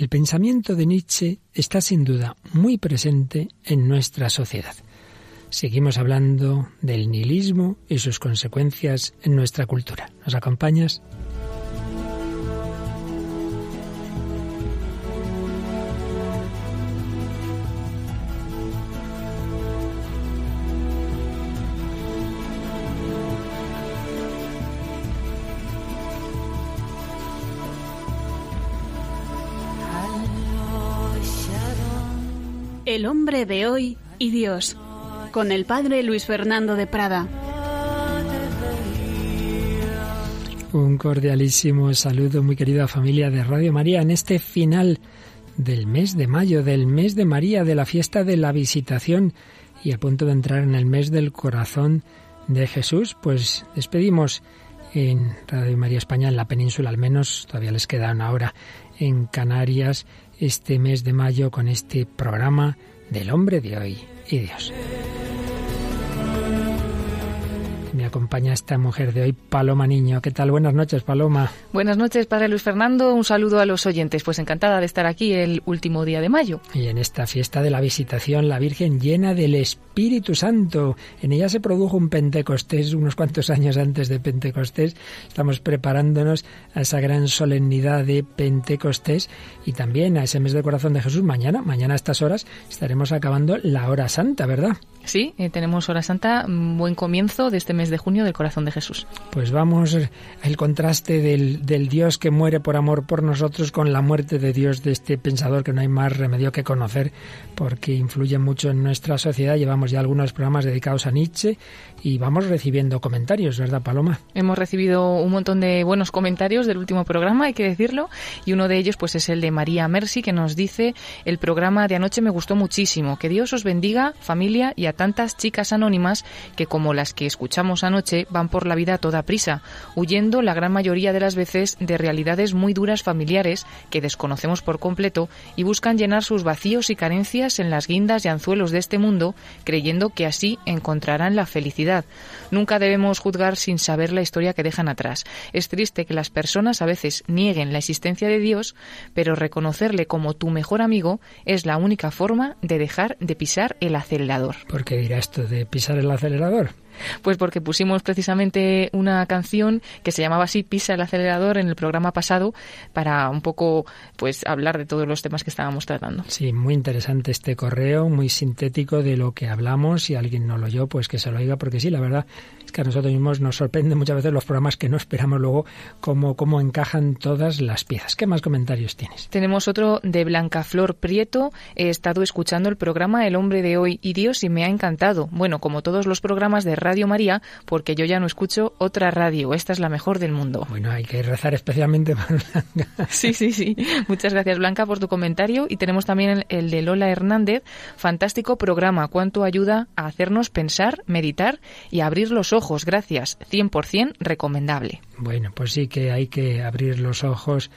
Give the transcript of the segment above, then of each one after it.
El pensamiento de Nietzsche está sin duda muy presente en nuestra sociedad. Seguimos hablando del nihilismo y sus consecuencias en nuestra cultura. ¿Nos acompañas? El hombre de hoy y Dios, con el padre Luis Fernando de Prada. Un cordialísimo saludo, muy querida familia de Radio María, en este final del mes de mayo, del mes de María, de la fiesta de la visitación y a punto de entrar en el mes del corazón de Jesús, pues despedimos en Radio María España, en la península al menos, todavía les queda una hora en Canarias, este mes de mayo con este programa del hombre de hoy y Dios. Me acompaña esta mujer de hoy, Paloma Niño. ¿Qué tal? Buenas noches, Paloma. Buenas noches, Padre Luis Fernando. Un saludo a los oyentes. Pues encantada de estar aquí el último día de mayo. Y en esta fiesta de la visitación, la Virgen llena del Espíritu Santo. En ella se produjo un Pentecostés unos cuantos años antes de Pentecostés. Estamos preparándonos a esa gran solemnidad de Pentecostés y también a ese mes del corazón de Jesús. Mañana, mañana a estas horas, estaremos acabando la hora santa, ¿verdad? Sí, eh, tenemos hora santa, buen comienzo de este mes de junio del corazón de Jesús. Pues vamos al contraste del, del, Dios que muere por amor por nosotros con la muerte de Dios de este pensador que no hay más remedio que conocer porque influye mucho en nuestra sociedad. Llevamos ya algunos programas dedicados a Nietzsche y vamos recibiendo comentarios, ¿verdad, Paloma? Hemos recibido un montón de buenos comentarios del último programa, hay que decirlo, y uno de ellos pues es el de María Mercy que nos dice, el programa de anoche me gustó muchísimo, que Dios os bendiga, familia, y a tantas chicas anónimas que como las que escuchamos anoche van por la vida a toda prisa, huyendo la gran mayoría de las veces de realidades muy duras familiares que desconocemos por completo y buscan llenar sus vacíos y carencias en las guindas y anzuelos de este mundo, creyendo que así encontrarán la felicidad Nunca debemos juzgar sin saber la historia que dejan atrás. Es triste que las personas a veces nieguen la existencia de Dios, pero reconocerle como tu mejor amigo es la única forma de dejar de pisar el acelerador. ¿Por qué dirá esto de pisar el acelerador? Pues porque pusimos precisamente una canción que se llamaba así Pisa el acelerador en el programa pasado para un poco pues hablar de todos los temas que estábamos tratando. Sí, muy interesante este correo, muy sintético de lo que hablamos. Si alguien no lo oyó, pues que se lo oiga, porque sí, la verdad es que a nosotros mismos nos sorprende muchas veces los programas que no esperamos luego cómo, cómo encajan todas las piezas. ¿Qué más comentarios tienes? Tenemos otro de Blanca Flor Prieto. He estado escuchando el programa El hombre de hoy y Dios y me ha encantado. Bueno, como todos los programas de Radio María, porque yo ya no escucho otra radio. Esta es la mejor del mundo. Bueno, hay que rezar especialmente por Blanca. Sí, sí, sí. Muchas gracias, Blanca, por tu comentario. Y tenemos también el de Lola Hernández. Fantástico programa. Cuánto ayuda a hacernos pensar, meditar y abrir los ojos. Gracias. 100% recomendable. Bueno, pues sí que hay que abrir los ojos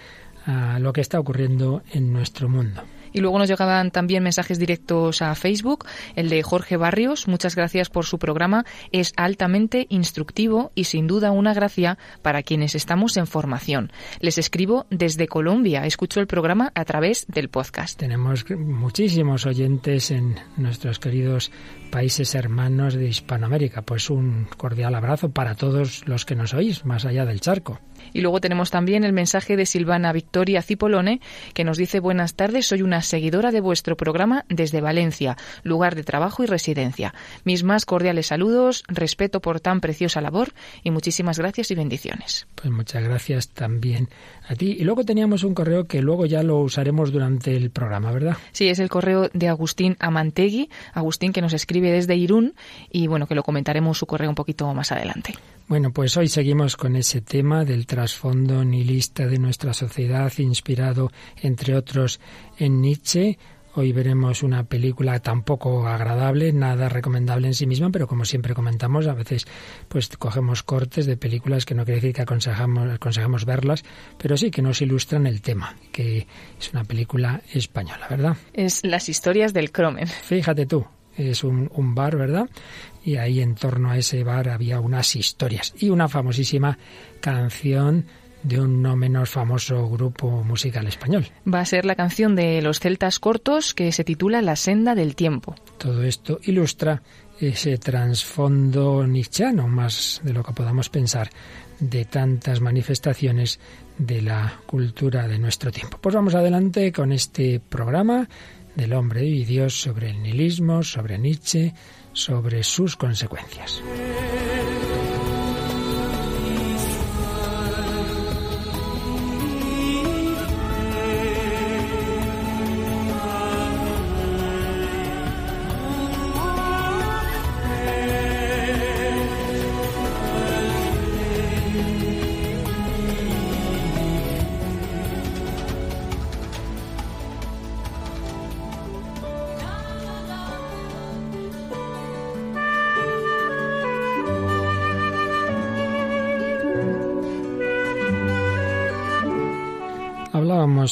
a lo que está ocurriendo en nuestro mundo. Y luego nos llegaban también mensajes directos a Facebook. El de Jorge Barrios, muchas gracias por su programa. Es altamente instructivo y sin duda una gracia para quienes estamos en formación. Les escribo desde Colombia. Escucho el programa a través del podcast. Tenemos muchísimos oyentes en nuestros queridos países hermanos de Hispanoamérica. Pues un cordial abrazo para todos los que nos oís, más allá del charco. Y luego tenemos también el mensaje de Silvana Victoria Cipolone, que nos dice buenas tardes, soy una seguidora de vuestro programa desde Valencia, lugar de trabajo y residencia. Mis más cordiales saludos, respeto por tan preciosa labor y muchísimas gracias y bendiciones. Pues muchas gracias también a ti. Y luego teníamos un correo que luego ya lo usaremos durante el programa, ¿verdad? Sí, es el correo de Agustín Amantegui, Agustín que nos escribe desde Irún y bueno, que lo comentaremos su correo un poquito más adelante. Bueno, pues hoy seguimos con ese tema del trasfondo nihilista de nuestra sociedad, inspirado, entre otros, en Nietzsche. Hoy veremos una película tampoco agradable, nada recomendable en sí misma, pero como siempre comentamos, a veces pues cogemos cortes de películas que no quiere decir que aconsejamos, aconsejamos verlas, pero sí que nos ilustran el tema, que es una película española, ¿verdad? Es Las historias del Cromen. Fíjate tú, es un, un, bar, ¿verdad? Y ahí en torno a ese bar había unas historias y una famosísima canción de un no menos famoso grupo musical español. Va a ser la canción de los celtas cortos que se titula La senda del tiempo. Todo esto ilustra ese trasfondo nietzscheano, más de lo que podamos pensar, de tantas manifestaciones de la cultura de nuestro tiempo. Pues vamos adelante con este programa del hombre y Dios sobre el nihilismo, sobre Nietzsche, sobre sus consecuencias.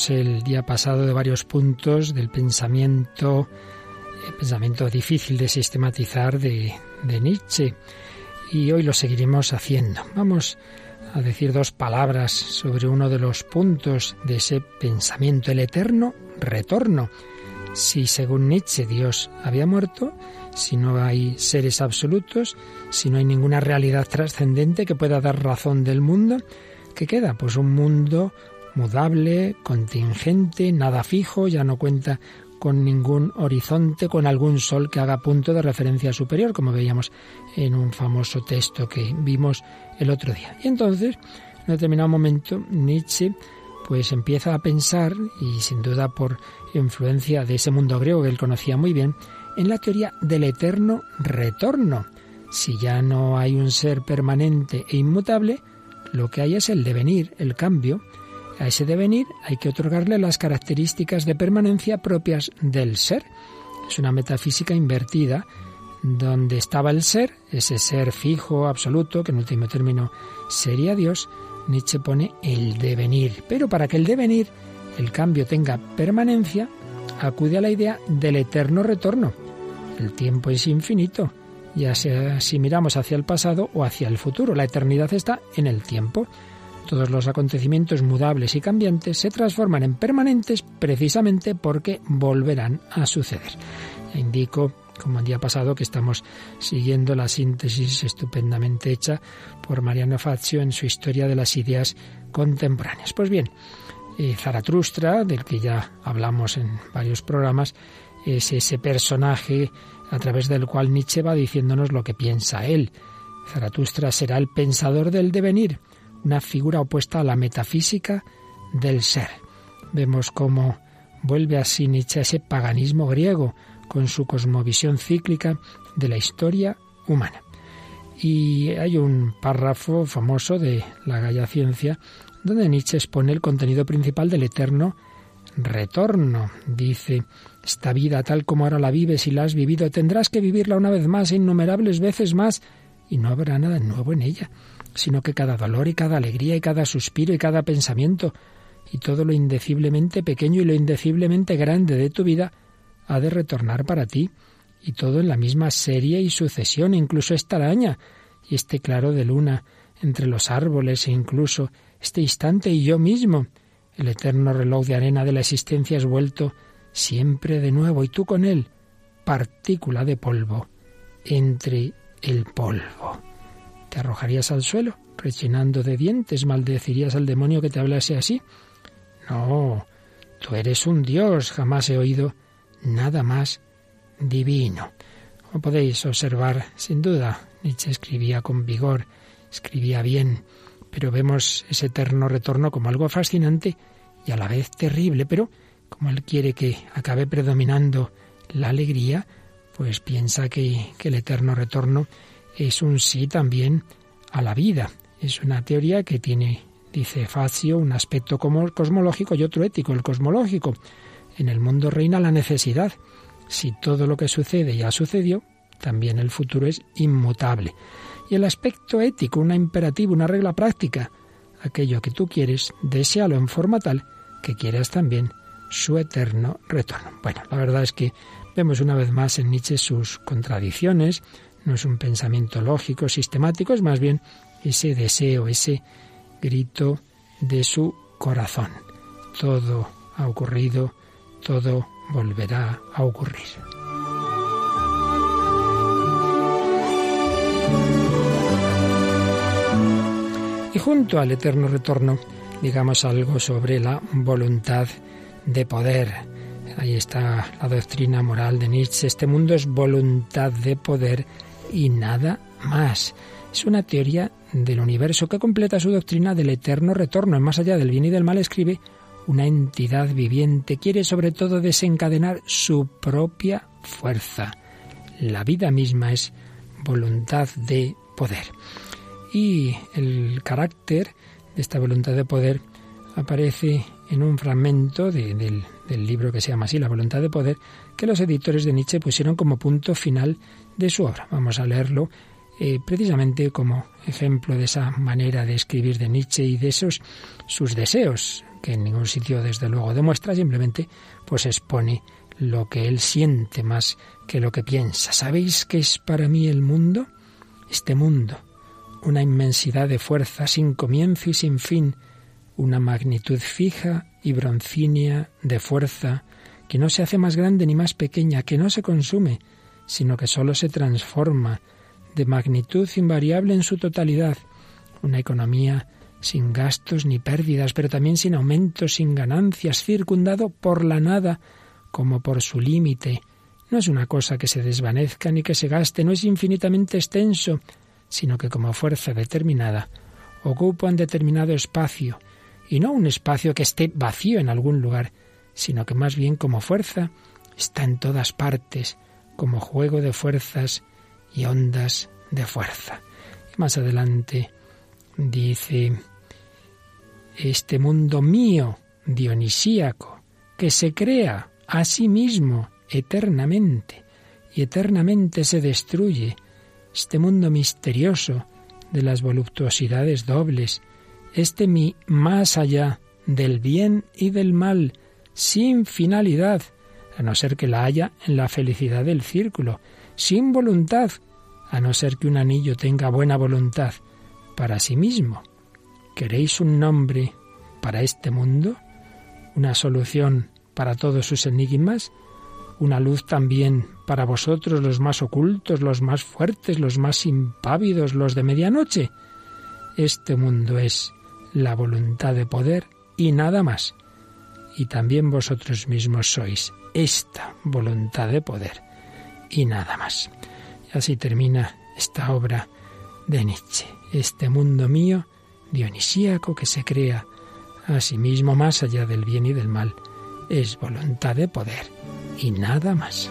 El día pasado de varios puntos del pensamiento, el pensamiento difícil de sistematizar de, de Nietzsche y hoy lo seguiremos haciendo. Vamos a decir dos palabras sobre uno de los puntos de ese pensamiento, el eterno retorno. Si según Nietzsche Dios había muerto, si no hay seres absolutos, si no hay ninguna realidad trascendente que pueda dar razón del mundo, ¿qué queda? Pues un mundo mudable, contingente, nada fijo, ya no cuenta con ningún horizonte, con algún sol que haga punto de referencia superior, como veíamos en un famoso texto que vimos el otro día. Y entonces, en determinado momento, Nietzsche pues empieza a pensar, y sin duda por influencia de ese mundo griego que él conocía muy bien, en la teoría del eterno retorno. Si ya no hay un ser permanente e inmutable, lo que hay es el devenir, el cambio, a ese devenir hay que otorgarle las características de permanencia propias del ser. Es una metafísica invertida, donde estaba el ser, ese ser fijo, absoluto, que en último término sería Dios, Nietzsche pone el devenir. Pero para que el devenir, el cambio tenga permanencia, acude a la idea del eterno retorno. El tiempo es infinito, ya sea si miramos hacia el pasado o hacia el futuro. La eternidad está en el tiempo. Todos los acontecimientos mudables y cambiantes se transforman en permanentes precisamente porque volverán a suceder. indico, como el día pasado, que estamos siguiendo la síntesis estupendamente hecha por Mariano Fazio en su Historia de las Ideas Contemporáneas. Pues bien, eh, Zaratustra, del que ya hablamos en varios programas, es ese personaje a través del cual Nietzsche va diciéndonos lo que piensa él. Zaratustra será el pensador del devenir, una figura opuesta a la metafísica del ser. Vemos cómo vuelve así Nietzsche a ese paganismo griego con su cosmovisión cíclica de la historia humana. Y hay un párrafo famoso de la Galla Ciencia donde Nietzsche expone el contenido principal del eterno retorno. Dice, esta vida tal como ahora la vives y la has vivido, tendrás que vivirla una vez más, innumerables veces más, y no habrá nada nuevo en ella sino que cada dolor y cada alegría y cada suspiro y cada pensamiento y todo lo indeciblemente pequeño y lo indeciblemente grande de tu vida ha de retornar para ti, y todo en la misma serie y sucesión, incluso esta araña y este claro de luna entre los árboles e incluso este instante y yo mismo. El eterno reloj de arena de la existencia es vuelto siempre de nuevo y tú con él, partícula de polvo, entre el polvo. ¿Te arrojarías al suelo, rechinando de dientes? ¿Maldecirías al demonio que te hablase así? No, tú eres un dios, jamás he oído nada más divino. Como podéis observar, sin duda, Nietzsche escribía con vigor, escribía bien, pero vemos ese eterno retorno como algo fascinante y a la vez terrible, pero como él quiere que acabe predominando la alegría, pues piensa que, que el eterno retorno es un sí también a la vida. Es una teoría que tiene, dice Facio, un aspecto cosmológico y otro ético, el cosmológico. En el mundo reina la necesidad. Si todo lo que sucede ya sucedió, también el futuro es inmutable. Y el aspecto ético, una imperativa, una regla práctica. Aquello que tú quieres, deséalo en forma tal que quieras también su eterno retorno. Bueno, la verdad es que vemos una vez más en Nietzsche sus contradicciones, no es un pensamiento lógico, sistemático, es más bien ese deseo, ese grito de su corazón. Todo ha ocurrido, todo volverá a ocurrir. Y junto al eterno retorno, digamos algo sobre la voluntad de poder. Ahí está la doctrina moral de Nietzsche. Este mundo es voluntad de poder y nada más. Es una teoría del universo que completa su doctrina del eterno retorno. Más allá del bien y del mal escribe una entidad viviente. Quiere sobre todo desencadenar su propia fuerza. La vida misma es voluntad de poder. Y el carácter de esta voluntad de poder aparece en un fragmento del, libro que se llama así, La voluntad de poder, que los editores de Nietzsche pusieron como punto final de su obra. Vamos a leerlo eh, precisamente como ejemplo de esa manera de escribir de Nietzsche y de esos sus deseos, que en ningún sitio desde luego demuestra, simplemente pues expone lo que él siente más que lo que piensa. ¿Sabéis qué es para mí el mundo? Este mundo, una inmensidad de fuerza sin comienzo y sin fin, una magnitud fija y broncínea de fuerza que no se hace más grande ni más pequeña, que no se consume, sino que sólo se transforma, de magnitud invariable en su totalidad, una economía sin gastos ni pérdidas, pero también sin aumentos, sin ganancias, circundado por la nada, como por su límite. No es una cosa que se desvanezca ni que se gaste, no es infinitamente extenso, sino que como fuerza determinada ocupa un determinado espacio, y no un espacio que esté vacío en algún lugar, sino que más bien como fuerza está en todas partes, como juego de fuerzas y ondas de fuerza. Y más adelante dice, este mundo mío, dionisíaco, que se crea a sí mismo eternamente y eternamente se destruye, este mundo misterioso de las voluptuosidades dobles, este mi más allá del bien y del mal, sin finalidad, a no ser que la haya en la felicidad del círculo, sin voluntad, a no ser que un anillo tenga buena voluntad para sí mismo. ¿Queréis un nombre para este mundo? ¿Una solución para todos sus enigmas? ¿Una luz también para vosotros los más ocultos, los más fuertes, los más impávidos, los de medianoche? Este mundo es la voluntad de poder y nada más. Y también vosotros mismos sois esta voluntad de poder y nada más. Y así termina esta obra de Nietzsche, este mundo mío dionisíaco que se crea a sí mismo más allá del bien y del mal, es voluntad de poder y nada más.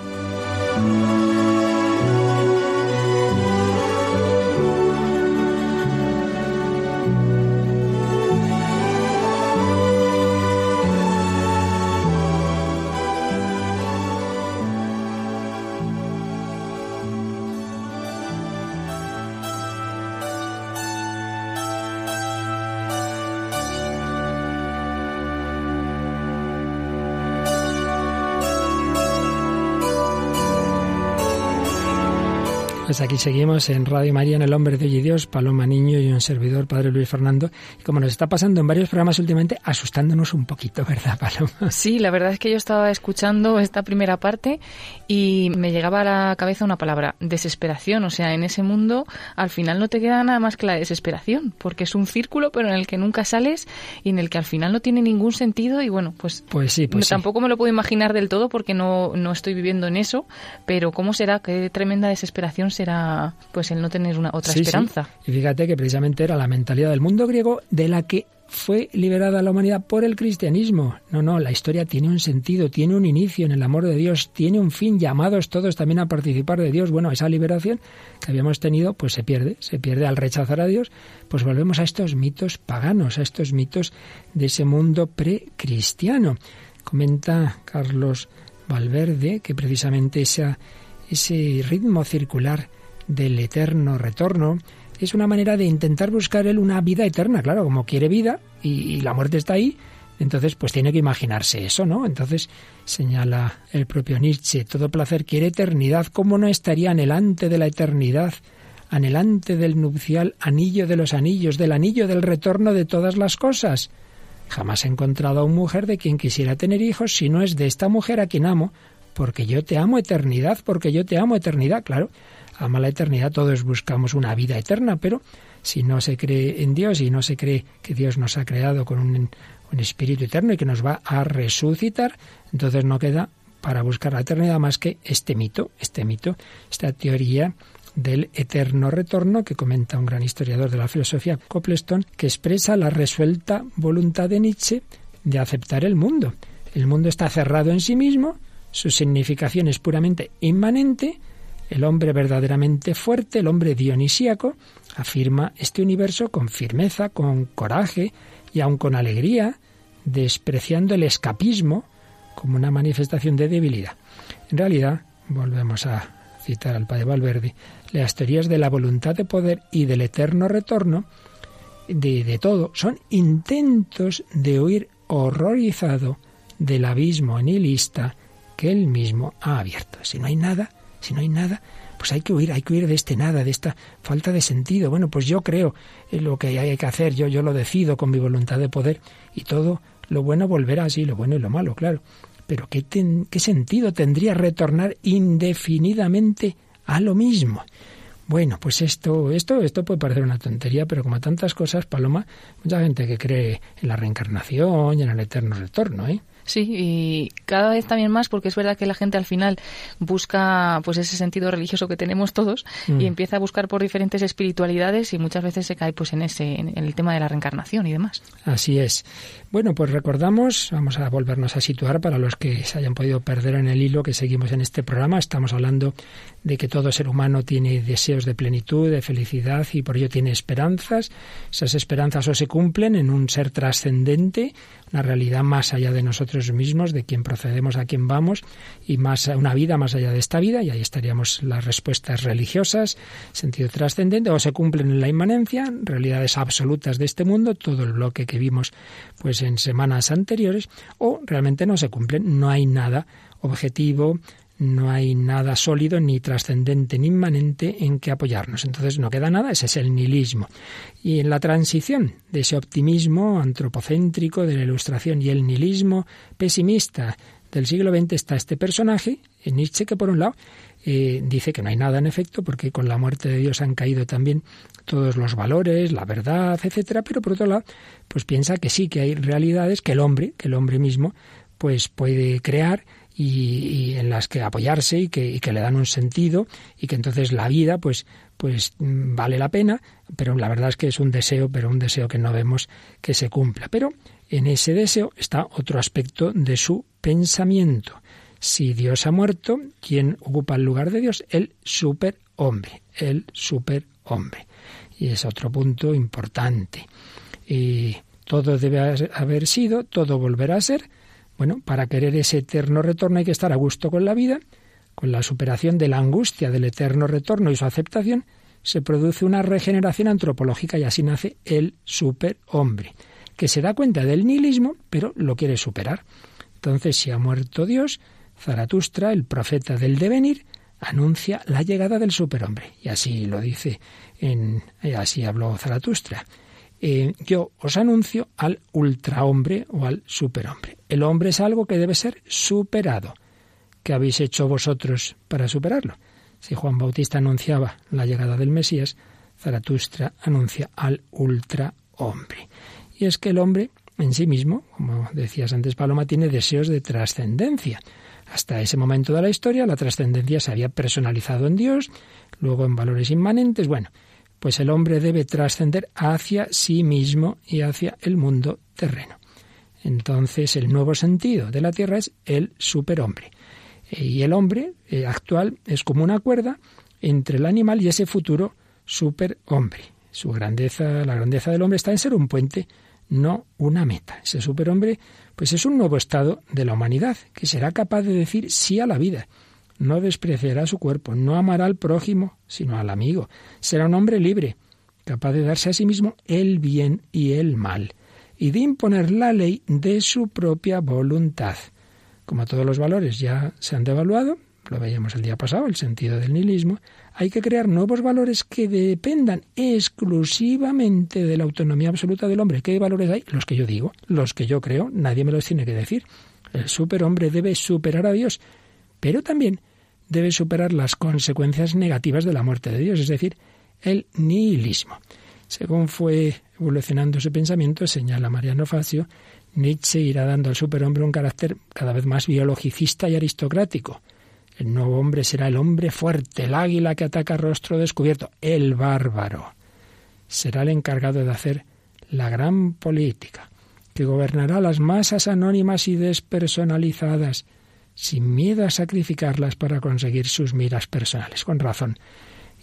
Aquí seguimos en Radio María, en El Hombre de Hoy y Dios, Paloma Niño y un servidor, Padre Luis Fernando. Y como nos está pasando en varios programas últimamente, asustándonos un poquito, ¿verdad, Paloma? Sí, la verdad es que yo estaba escuchando esta primera parte y me llegaba a la cabeza una palabra, desesperación. O sea, en ese mundo al final no te queda nada más que la desesperación, porque es un círculo, pero en el que nunca sales y en el que al final no tiene ningún sentido. Y bueno, pues, pues sí, pues tampoco me lo puedo imaginar del todo porque no, no estoy viviendo en eso, pero ¿cómo será? Qué tremenda desesperación era pues el no tener una otra esperanza. Y fíjate que precisamente era la mentalidad del mundo griego de la que fue liberada la humanidad por el cristianismo. No, no, la historia tiene un sentido, tiene un inicio en el amor de Dios, tiene un fin, llamados todos también a participar de Dios. Bueno, esa liberación que habíamos tenido, pues se pierde, se pierde al rechazar a Dios, pues volvemos a estos mitos paganos, a estos mitos de ese mundo precristiano. Comenta Carlos Valverde que precisamente esa ese ritmo circular del eterno retorno, es una manera de intentar buscar él una vida eterna, claro, como quiere vida y, la muerte está ahí, entonces pues tiene que imaginarse eso, ¿no? Entonces señala el propio Nietzsche, todo placer quiere eternidad, ¿cómo no estaría anhelante de la eternidad anhelante del nupcial anillo de los anillos, del anillo del retorno de todas las cosas. Jamás he encontrado a una mujer de quien quisiera tener hijos si no es de esta mujer a quien amo, porque yo te amo eternidad, porque yo te amo eternidad. Claro, ama la eternidad, todos buscamos una vida eterna, pero si no se cree en Dios y no se cree que Dios nos ha creado con un, un espíritu eterno y que nos va a resucitar, entonces no queda para buscar la eternidad más que este mito, este mito, esta teoría del eterno retorno que comenta un gran historiador de la filosofía, Copleston, que expresa la resuelta voluntad de Nietzsche de aceptar el mundo. El mundo está cerrado en sí mismo, su significación es puramente inmanente, el hombre verdaderamente fuerte, el hombre dionisíaco, afirma este universo con firmeza, con coraje y aun con alegría, despreciando el escapismo como una manifestación de debilidad. En realidad, volvemos a citar al padre Valverde, las teorías de la voluntad de poder y del eterno retorno de, de todo son intentos de huir horrorizado del abismo nihilista que él mismo ha abierto. Si no hay nada, si no hay nada, pues hay que huir, hay que huir de este nada, de esta falta de sentido. Bueno, pues yo creo en lo que hay que hacer, yo, yo lo decido con mi voluntad de poder y todo lo bueno volverá así, lo bueno y lo malo, claro. Pero ¿qué, ¿qué sentido tendría retornar indefinidamente a lo mismo? Bueno, pues esto, esto, esto puede parecer una tontería, pero como tantas cosas, Paloma, mucha gente que cree en la reencarnación y en el eterno retorno, ¿eh? Sí, y cada vez también más porque es verdad que la gente al final busca pues ese sentido religioso que tenemos todos y mm. empieza a buscar por diferentes espiritualidades y muchas veces se cae pues en ese en el tema de la reencarnación y demás. Así es. Bueno, pues recordamos, vamos a volvernos a situar para los que se hayan podido perder en el hilo que seguimos en este programa. Estamos hablando de que todo ser humano tiene deseos de plenitud, de felicidad y por ello tiene esperanzas. Esas esperanzas o se cumplen en un ser trascendente, una realidad más allá de nosotros mismos, de quien procedemos, a quien vamos, y más una vida más allá de esta vida, y ahí estaríamos las respuestas religiosas, sentido trascendente, o se cumplen en la inmanencia, realidades absolutas de este mundo, todo el bloque que vimos pues en semanas anteriores, o realmente no se cumplen, no hay nada objetivo, no hay nada sólido, ni trascendente, ni inmanente en que apoyarnos. Entonces no queda nada, ese es el nihilismo. Y en la transición de ese optimismo antropocéntrico de la ilustración y el nihilismo pesimista del siglo XX está este personaje, Nietzsche, que por un lado eh, dice que no hay nada en efecto, porque con la muerte de Dios han caído también todos los valores, la verdad, etcétera, pero por otro lado, pues piensa que sí, que hay realidades que el hombre, que el hombre mismo, pues puede crear y, en las que apoyarse y que, y que, le dan un sentido y que entonces la vida pues pues mm, vale la pena, pero la verdad es que es un deseo, pero un deseo que no vemos que se cumpla. Pero en ese deseo está otro aspecto de su pensamiento. Si Dios ha muerto, ¿quién ocupa el lugar de Dios? El superhombre, el superhombre. Y es otro punto importante. Y todo debe haber sido, todo volverá a ser, bueno, para querer ese eterno retorno hay que estar a gusto con la vida, con la superación de la angustia del eterno retorno y su aceptación, se produce una regeneración antropológica y así nace el superhombre, que se da cuenta del nihilismo, pero lo quiere superar. Entonces, si ha muerto Dios, Zaratustra, el profeta del devenir, anuncia la llegada del superhombre. Y así lo dice, en, así habló Zaratustra. Eh, yo os anuncio al ultrahombre o al superhombre. El hombre es algo que debe ser superado. ¿Qué habéis hecho vosotros para superarlo? Si Juan Bautista anunciaba la llegada del Mesías, Zaratustra anuncia al ultrahombre. Y es que el hombre en sí mismo, como decías antes Paloma, tiene deseos de trascendencia. Hasta ese momento de la historia la trascendencia se había personalizado en Dios, luego en valores inmanentes. Bueno, pues el hombre debe trascender hacia sí mismo y hacia el mundo terreno. Entonces el nuevo sentido de la Tierra es el superhombre. Y el hombre eh, actual es como una cuerda entre el animal y ese futuro superhombre. Su grandeza, la grandeza del hombre está en ser un puente, no una meta. Ese superhombre, pues es un nuevo estado de la humanidad que será capaz de decir sí a la vida no despreciará su cuerpo, no amará al prójimo, sino al amigo. Será un hombre libre, capaz de darse a sí mismo el bien y el mal, y de imponer la ley de su propia voluntad. Como todos los valores ya se han devaluado, lo veíamos el día pasado, el sentido del nihilismo, hay que crear nuevos valores que dependan exclusivamente de la autonomía absoluta del hombre. ¿Qué valores hay? Los que yo digo, los que yo creo, nadie me los tiene que decir. El superhombre debe superar a Dios, pero también debe superar las consecuencias negativas de la muerte de Dios, es decir, el nihilismo. Según fue evolucionando ese pensamiento, señala Mariano Facio, Nietzsche irá dando al superhombre un carácter cada vez más biologicista y aristocrático. El nuevo hombre será el hombre fuerte, el águila que ataca rostro descubierto, el bárbaro. Será el encargado de hacer la gran política, que gobernará las masas anónimas y despersonalizadas, sin miedo a sacrificarlas para conseguir sus miras personales. Con razón,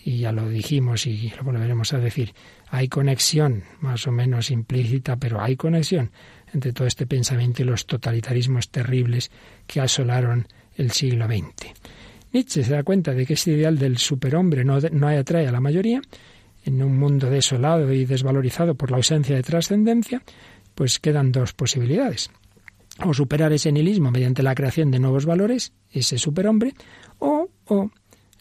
y ya lo dijimos y lo volveremos a decir, hay conexión, más o menos implícita, pero hay conexión entre todo este pensamiento y los totalitarismos terribles que asolaron el siglo XX. Nietzsche se da cuenta de que este ideal del superhombre no, no atrae a la mayoría, en un mundo desolado y desvalorizado por la ausencia de trascendencia, pues quedan dos posibilidades. O superar ese nihilismo mediante la creación de nuevos valores, ese superhombre, o, o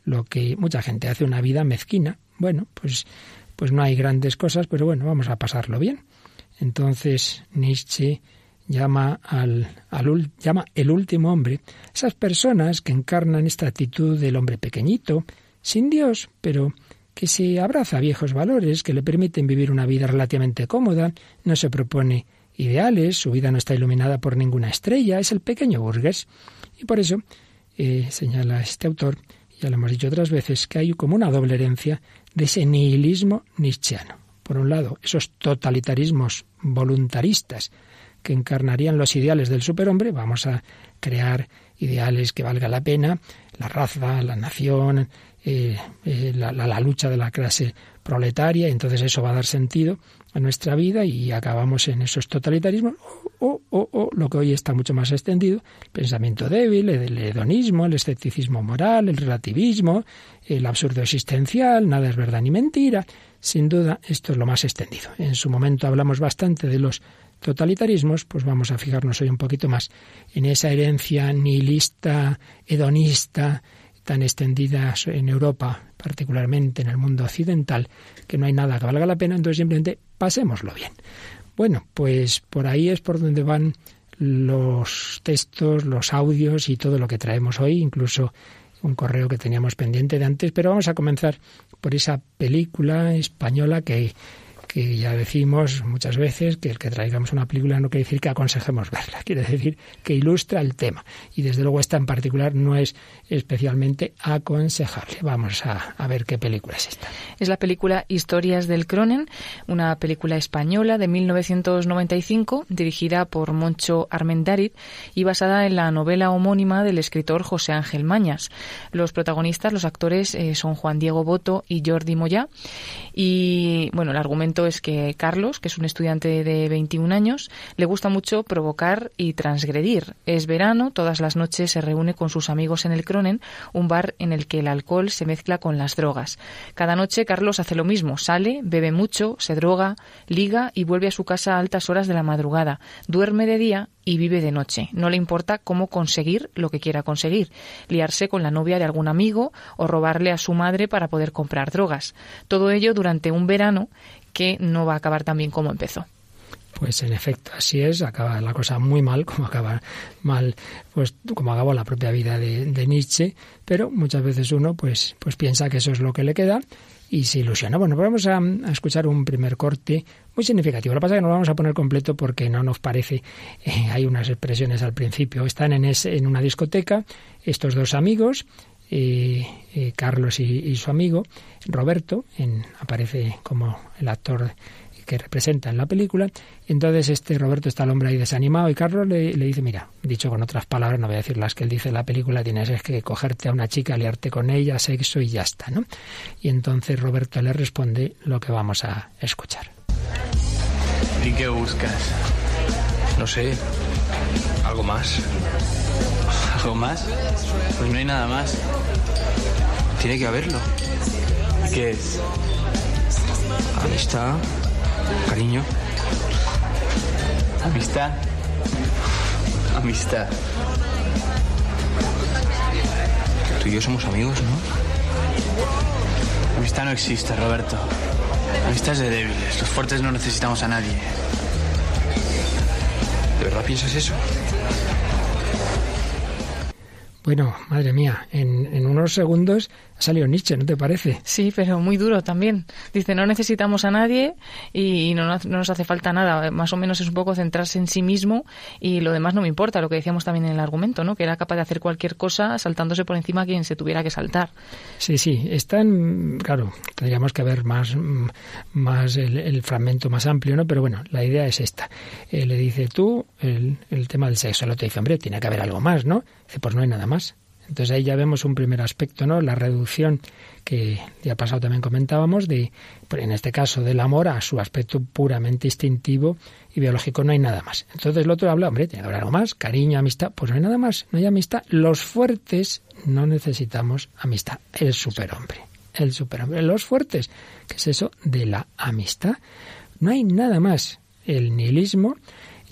lo que mucha gente hace una vida mezquina. Bueno, pues, pues no hay grandes cosas, pero bueno, vamos a pasarlo bien. Entonces Nietzsche llama al, llama el último hombre, esas personas que encarnan esta actitud del hombre pequeñito, sin Dios, pero que se abraza a viejos valores, que le permiten vivir una vida relativamente cómoda, no se propone ideales, su vida no está iluminada por ninguna estrella, es el pequeño burgués. Y por eso, eh, señala este autor, ya lo hemos dicho otras veces, que hay como una doble herencia de ese nihilismo nietzscheano. Por un lado, esos totalitarismos voluntaristas que encarnarían los ideales del superhombre, vamos a crear ideales que valga la pena, la raza, la nación, eh, eh, la, lucha de la clase proletaria, entonces eso va a dar sentido nuestra vida y acabamos en esos totalitarismos, o, o, lo que hoy está mucho más extendido, el pensamiento débil, el hedonismo, el escepticismo moral, el relativismo, el absurdo existencial, nada es verdad ni mentira. Sin duda, esto es lo más extendido. En su momento hablamos bastante de los totalitarismos, pues vamos a fijarnos hoy un poquito más en esa herencia nihilista, hedonista, tan extendida en Europa, particularmente en el mundo occidental, que no hay nada que valga la pena, entonces simplemente pasémoslo bien. Bueno, pues por ahí es por donde van los textos, los audios y todo lo que traemos hoy, incluso un correo que teníamos pendiente de antes, pero vamos a comenzar por esa película española que que ya decimos muchas veces que el que traigamos una película no quiere decir que aconsejemos verla, quiere decir que ilustra el tema. Y desde luego esta en particular no es especialmente aconsejable. Vamos a, a ver qué película es esta. Es la película Historias del Cronen, una película española de 1995 dirigida por Moncho Armendáriz y basada en la novela homónima del escritor José Ángel Mañas. Los protagonistas, los actores, eh, son Juan Diego Boto y Jordi Moya. Y bueno, el argumento es que Carlos, que es un estudiante de 21 años, le gusta mucho provocar y transgredir. Es verano, todas las noches se reúne con sus amigos en el Cronen, un bar en el que el alcohol se mezcla con las drogas. Cada noche Carlos hace lo mismo, sale, bebe mucho, se droga, liga y vuelve a su casa a altas horas de la madrugada. Duerme de día y vive de noche. No le importa cómo conseguir lo que quiera conseguir, liarse con la novia de algún amigo o robarle a su madre para poder comprar drogas. Todo ello durante un verano que no va a acabar tan bien como empezó. Pues en efecto, así es, acaba la cosa muy mal, como acaba mal, pues como acabó la propia vida de, Nietzsche, pero muchas veces uno pues, pues piensa que eso es lo que le queda y se ilusiona. Bueno, vamos a, escuchar un primer corte muy significativo. Lo que pasa es que no lo vamos a poner completo porque no nos parece, eh, hay unas expresiones al principio. Están en, en una discoteca estos dos amigos, eh, eh, Carlos y, su amigo Roberto, en, aparece como el actor que representa en la película. Entonces este Roberto está el hombre ahí desanimado y Carlos le, dice, mira, dicho con otras palabras, no voy a decir las que él dice en la película, tienes que cogerte a una chica, liarte con ella, sexo y ya está, ¿no? Y entonces Roberto le responde lo que vamos a escuchar. ¿Y qué buscas? No sé, algo más. ¿Algo más? Pues no hay nada más. Tiene que haberlo. ¿Qué es? Amistad, cariño. Amistad. Amistad. Tú y yo somos amigos, ¿no? Amistad no existe, Roberto. Amistad es de débiles. Los fuertes no necesitamos a nadie. ¿De verdad piensas eso? Bueno, madre mía, en, en unos segundos ha salido Nietzsche, ¿no te parece? Sí, pero muy duro también. Dice, no necesitamos a nadie y no, no, nos hace falta nada. Más o menos es un poco centrarse en sí mismo y lo demás no me importa, lo que decíamos también en el argumento, ¿no? Que era capaz de hacer cualquier cosa saltándose por encima a quien se tuviera que saltar. Sí, sí, están, claro, tendríamos que ver más, más el, el fragmento más amplio, ¿no? Pero bueno, la idea es esta. Eh, le dice tú el, el tema del sexo, el otro dice, hombre, tiene que haber algo más, ¿no? Dice, pues no hay nada más. Entonces ahí ya vemos un primer aspecto, ¿no? La reducción que día pasado también comentábamos de, en este caso, del amor a su aspecto puramente instintivo y biológico. No hay nada más. Entonces el otro habla, hombre, tiene que haber algo más, cariño, amistad. Pues no hay nada más, no hay amistad. Los fuertes no necesitamos amistad. El superhombre, el superhombre. Los fuertes, ¿qué es eso de la amistad? No hay nada más. El nihilismo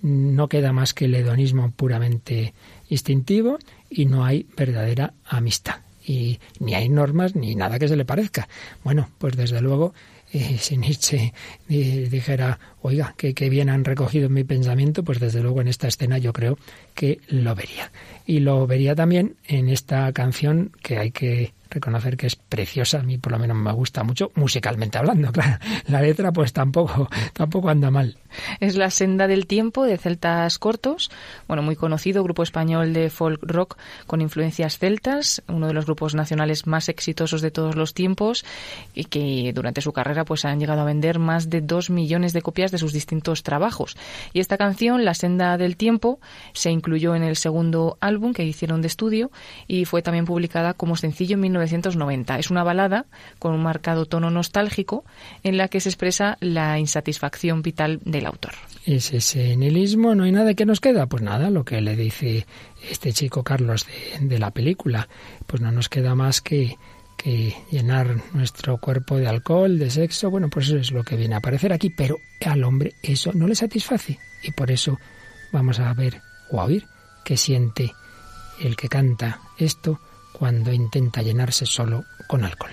no queda más que el hedonismo puramente instintivo y no hay verdadera amistad. Y ni hay normas ni nada que se le parezca. Bueno, pues desde luego, eh, si Nietzsche eh, dijera, oiga, que, que bien han recogido mi pensamiento, pues desde luego en esta escena yo creo que lo vería. Y lo vería también en esta canción que hay que reconocer que es preciosa, a mí por lo menos me gusta mucho, musicalmente hablando, claro. La letra pues tampoco, tampoco anda mal. Es La senda del tiempo de Celtas Cortos, bueno, muy conocido, grupo español de folk rock con influencias celtas, uno de los grupos nacionales más exitosos de todos los tiempos y que durante su carrera pues han llegado a vender más de dos millones de copias de sus distintos trabajos. Y esta canción, La senda del tiempo, se incluyó en el segundo álbum que hicieron de estudio y fue también publicada como sencillo en 1990. Es una balada con un marcado tono nostálgico en la que se expresa la insatisfacción vital del autor. Es ese nihilismo, no hay nada que nos queda. Pues nada, lo que le dice este chico Carlos de, de la película, pues no nos queda más que, que llenar nuestro cuerpo de alcohol, de sexo. Bueno, pues eso es lo que viene a aparecer aquí, pero al hombre eso no le satisface. Y por eso vamos a ver o a oír qué siente el que canta esto cuando intenta llenarse solo con alcohol.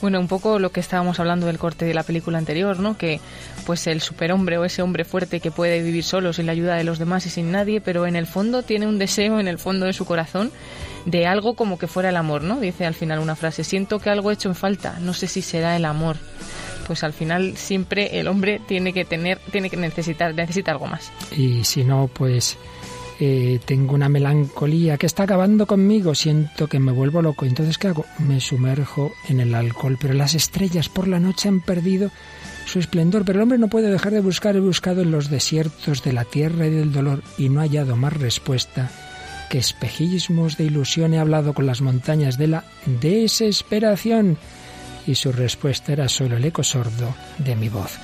Bueno, un poco lo que estábamos hablando del corte de la película anterior, ¿no? Que pues el superhombre o ese hombre fuerte que puede vivir solo sin la ayuda de los demás y sin nadie, pero en el fondo tiene un deseo en el fondo de su corazón de algo como que fuera el amor, ¿no? Dice al final una frase, siento que algo he hecho en falta, no sé si será el amor. Pues al final siempre el hombre tiene que tener, tiene que necesitar, necesita algo más. Y si no, pues eh, tengo una melancolía que está acabando conmigo, siento que me vuelvo loco. Entonces, ¿qué hago? Me sumerjo en el alcohol, pero las estrellas por la noche han perdido su esplendor, pero el hombre no puede dejar de buscar, he buscado en los desiertos de la tierra y del dolor y no ha hallado más respuesta que espejismos de ilusión. He hablado con las montañas de la desesperación y su respuesta era solo el eco sordo de mi voz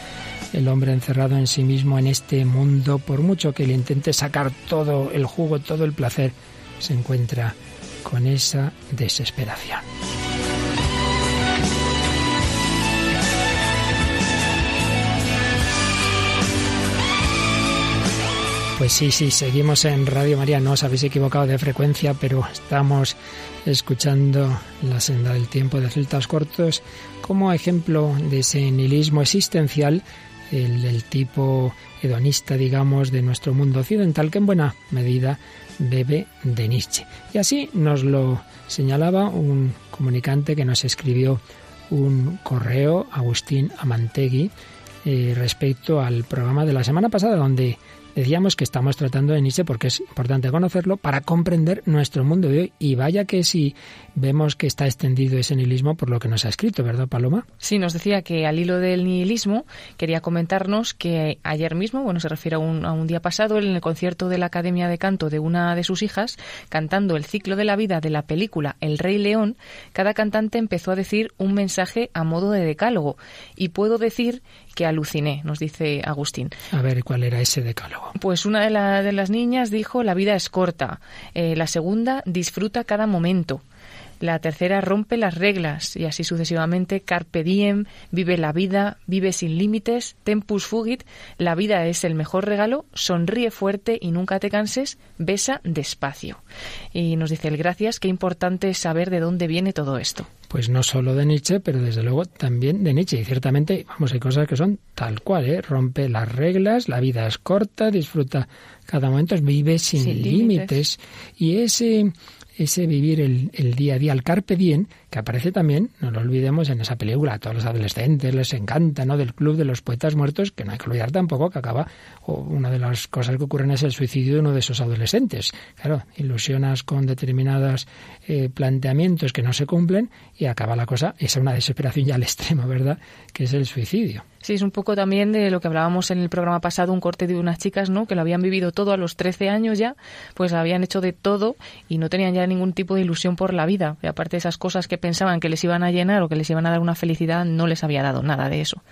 el hombre encerrado en sí mismo en este mundo, por mucho que le intente sacar todo el jugo, todo el placer, se encuentra con esa desesperación. Pues sí, sí, seguimos en Radio María, no os habéis equivocado de frecuencia, pero estamos escuchando La senda del tiempo de celtas cortos como ejemplo de ese nihilismo existencial el, tipo hedonista, digamos, de nuestro mundo occidental, que en buena medida bebe de Nietzsche. Y así nos lo señalaba un comunicante que nos escribió un correo, Agustín Amantegui, eh, respecto al programa de la semana pasada, donde Decíamos que estamos tratando de Nietzsche porque es importante conocerlo para comprender nuestro mundo de hoy. Y vaya que si vemos que está extendido ese nihilismo por lo que nos ha escrito, ¿verdad, Paloma? Sí, nos decía que al hilo del nihilismo quería comentarnos que ayer mismo, bueno, se refiere a un, a un día pasado, en el concierto de la Academia de Canto de una de sus hijas, cantando el ciclo de la vida de la película El Rey León, cada cantante empezó a decir un mensaje a modo de decálogo. Y puedo decir que aluciné, nos dice Agustín. A ver, ¿cuál era ese decálogo? Pues una de, las niñas dijo, la vida es corta. Eh, la segunda, disfruta cada momento. La tercera rompe las reglas y así sucesivamente. Carpe diem, vive la vida, vive sin límites, tempus fugit, la vida es el mejor regalo, sonríe fuerte y nunca te canses, besa despacio. Y nos dice el gracias, qué importante es saber de dónde viene todo esto. Pues no solo de Nietzsche, pero desde luego también de Nietzsche. Y ciertamente, vamos, hay cosas que son tal cual, ¿eh? Rompe las reglas, la vida es corta, disfruta cada momento, vive sin, límites. Y ese ese vivir el, el, día a día, el carpe diem, que aparece también, no lo olvidemos, en esa película. A todos los adolescentes les encanta, ¿no? Del Club de los Poetas Muertos, que no hay que olvidar tampoco que acaba, o una de las cosas que ocurren es el suicidio de uno de esos adolescentes. Claro, ilusionas con determinados eh, planteamientos que no se cumplen y acaba la cosa, es una desesperación ya al extremo, ¿verdad? Que es el suicidio. Sí, es un poco también de lo que hablábamos en el programa pasado, un corte de unas chicas, ¿no? Que lo habían vivido todo a los 13 años ya, pues habían hecho de todo y no tenían ya ningún tipo de ilusión por la vida. Y aparte de esas cosas que pensaban que les iban a llenar o que les iban a dar una felicidad, no les había dado nada de eso.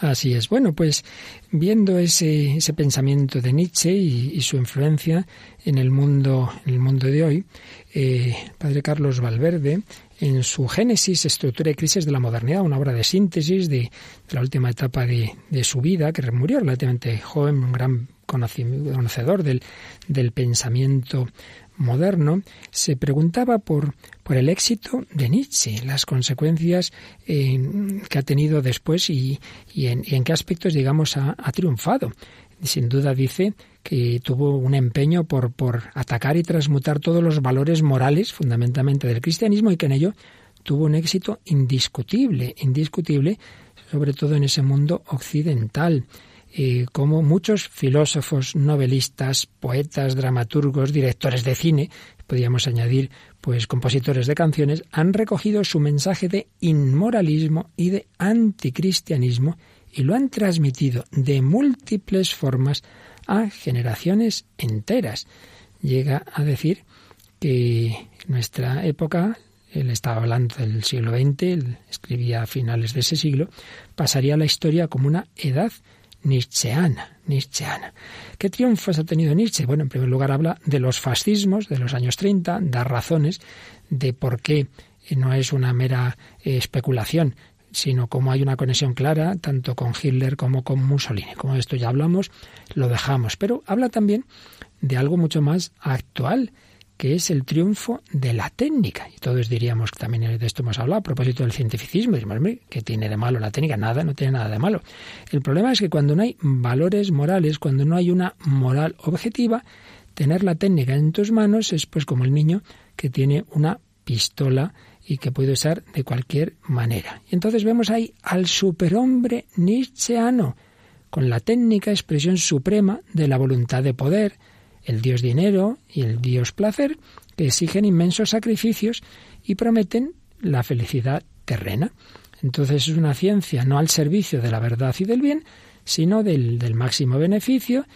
Así es. Bueno, pues viendo ese, ese pensamiento de Nietzsche y, su influencia en el mundo, en el mundo de hoy, eh, padre Carlos Valverde en su Génesis, Estructura y Crisis de la Modernidad, una obra de síntesis de, la última etapa de, su vida, que murió relativamente joven, un gran conocedor del, del pensamiento moderno, se preguntaba por, por el éxito de Nietzsche, las consecuencias eh, que ha tenido después y, en, qué aspectos, digamos, ha, ha triunfado. Sin duda dice que tuvo un empeño por, por atacar y transmutar todos los valores morales, fundamentalmente del cristianismo, y que en ello tuvo un éxito indiscutible, indiscutible, sobre todo en ese mundo occidental. Eh, como muchos filósofos, novelistas, poetas, dramaturgos, directores de cine, podríamos añadir pues compositores de canciones, han recogido su mensaje de inmoralismo y de anticristianismo y lo han transmitido de múltiples formas a generaciones enteras. Llega a decir que nuestra época, él estaba hablando del siglo XX, él escribía a finales de ese siglo, pasaría a la historia como una edad nietzscheana, nietzscheana. ¿Qué triunfos ha tenido Nietzsche? Bueno, en primer lugar habla de los fascismos de los años 30, da razones de por qué no es una mera eh, especulación, sino como hay una conexión clara tanto con Hitler como con Mussolini. Como de esto ya hablamos, lo dejamos. Pero habla también de algo mucho más actual, que es el triunfo de la técnica. Y todos diríamos que también de esto hemos hablado a propósito del cientificismo. ¿qué tiene de malo la técnica? Nada, no tiene nada de malo. El problema es que cuando no hay valores morales, cuando no hay una moral objetiva, tener la técnica en tus manos es pues como el niño que tiene una pistola y que puede usar de cualquier manera. Y entonces vemos ahí al superhombre nietzscheano, con la técnica expresión suprema de la voluntad de poder, el dios dinero y el dios placer, que exigen inmensos sacrificios y prometen la felicidad terrena. Entonces es una ciencia no al servicio de la verdad y del bien, sino del, del máximo beneficio,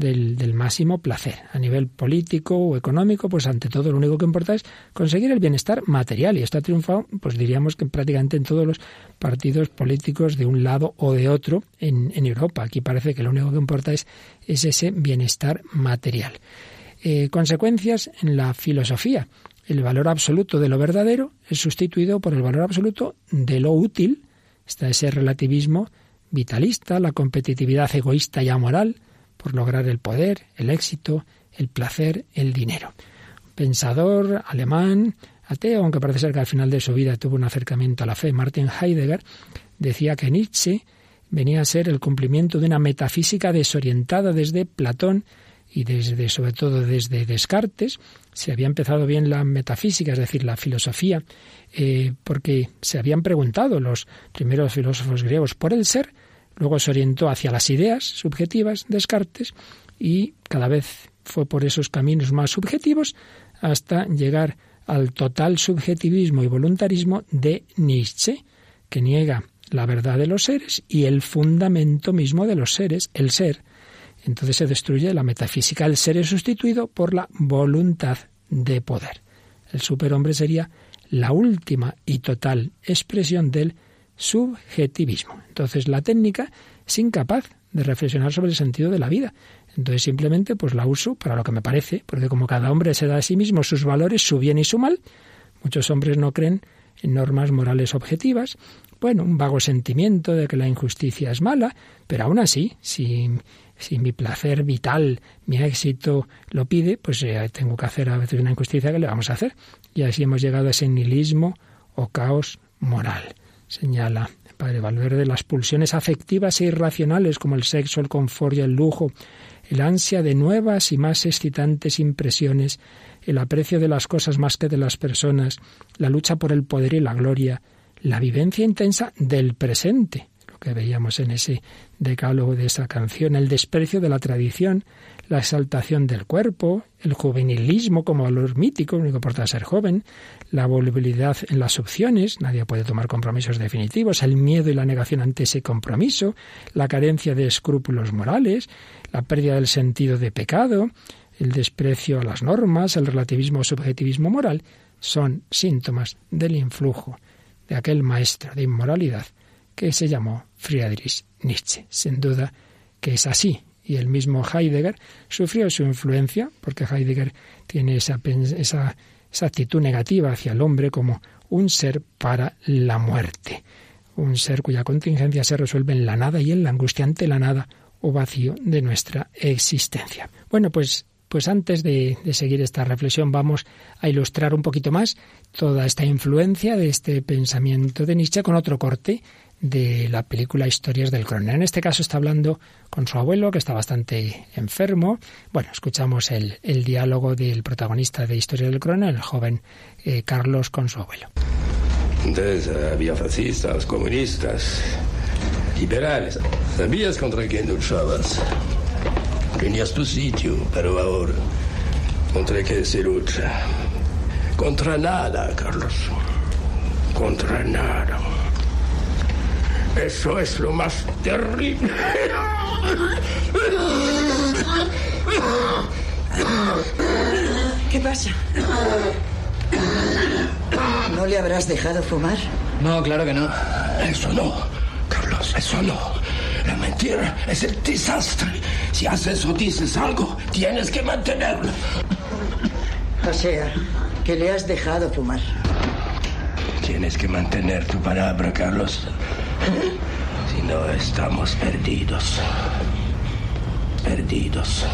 del, máximo placer. A nivel político o económico, pues ante todo lo único que importa es conseguir el bienestar material. Y esto ha triunfado, pues diríamos que prácticamente en todos los partidos políticos de un lado o de otro en, Europa. Aquí parece que lo único que importa es, es ese bienestar material. Eh, consecuencias en la filosofía. El valor absoluto de lo verdadero es sustituido por el valor absoluto de lo útil. Está ese relativismo vitalista, la competitividad egoísta y amoral, por lograr el poder, el éxito, el placer, el dinero. Pensador alemán, ateo, aunque parece ser que al final de su vida tuvo un acercamiento a la fe, Martin Heidegger, decía que Nietzsche venía a ser el cumplimiento de una metafísica desorientada desde Platón y desde, sobre todo desde Descartes. Se había empezado bien la metafísica, es decir, la filosofía, eh, porque se habían preguntado los primeros filósofos griegos por el ser, Luego se orientó hacia las ideas subjetivas, Descartes, y cada vez fue por esos caminos más subjetivos hasta llegar al total subjetivismo y voluntarismo de Nietzsche, que niega la verdad de los seres y el fundamento mismo de los seres, el ser. Entonces se destruye la metafísica. El ser es sustituido por la voluntad de poder. El superhombre sería la última y total expresión del subjetivismo. Entonces la técnica es incapaz de reflexionar sobre el sentido de la vida. Entonces simplemente pues la uso para lo que me parece, porque como cada hombre se da a sí mismo sus valores, su bien y su mal, muchos hombres no creen en normas morales objetivas, bueno, un vago sentimiento de que la injusticia es mala, pero aún así, si, si mi placer vital, mi éxito lo pide, pues eh, tengo que hacer a veces una injusticia que le vamos a hacer. Y así hemos llegado a ese nihilismo o caos moral señala el padre Valverde, las pulsiones afectivas e irracionales como el sexo, el confort y el lujo, el ansia de nuevas y más excitantes impresiones, el aprecio de las cosas más que de las personas, la lucha por el poder y la gloria, la vivencia intensa del presente, lo que veíamos en ese decálogo de esa canción, el desprecio de la tradición, la exaltación del cuerpo, el juvenilismo como valor mítico, único que importa ser joven, la volubilidad en las opciones, nadie puede tomar compromisos definitivos, el miedo y la negación ante ese compromiso, la carencia de escrúpulos morales, la pérdida del sentido de pecado, el desprecio a las normas, el relativismo o subjetivismo moral, son síntomas del influjo de aquel maestro de inmoralidad que se llamó Friedrich Nietzsche. Sin duda que es así, y el mismo Heidegger sufrió su influencia, porque Heidegger tiene esa, esa, esa actitud negativa hacia el hombre como un ser para la muerte, un ser cuya contingencia se resuelve en la nada y en la angustiante la nada o vacío de nuestra existencia. Bueno, pues pues antes de, de, seguir esta reflexión vamos a ilustrar un poquito más toda esta influencia de este pensamiento de Nietzsche con otro corte de la película Historias del Coronel. En este caso está hablando con su abuelo, que está bastante enfermo. Bueno, escuchamos el, el diálogo del protagonista de Historias del Coronel, el joven eh, Carlos, con su abuelo. Entonces había fascistas, comunistas, liberales. ¿Sabías contra quién luchabas? Tenías tu sitio, pero ahora, ¿contra qué se lucha? Contra nada, Carlos. Contra nada. Eso es lo más terrible. ¿Qué pasa? ¿No le habrás dejado fumar? No, claro que no. Eso no, Carlos, eso no. La mentira es el desastre. Si haces o dices algo, tienes que mantenerlo. O sea, que le has dejado fumar. Tienes que mantener tu palabra, Carlos. Si no, estamos perdidos. Perdidos.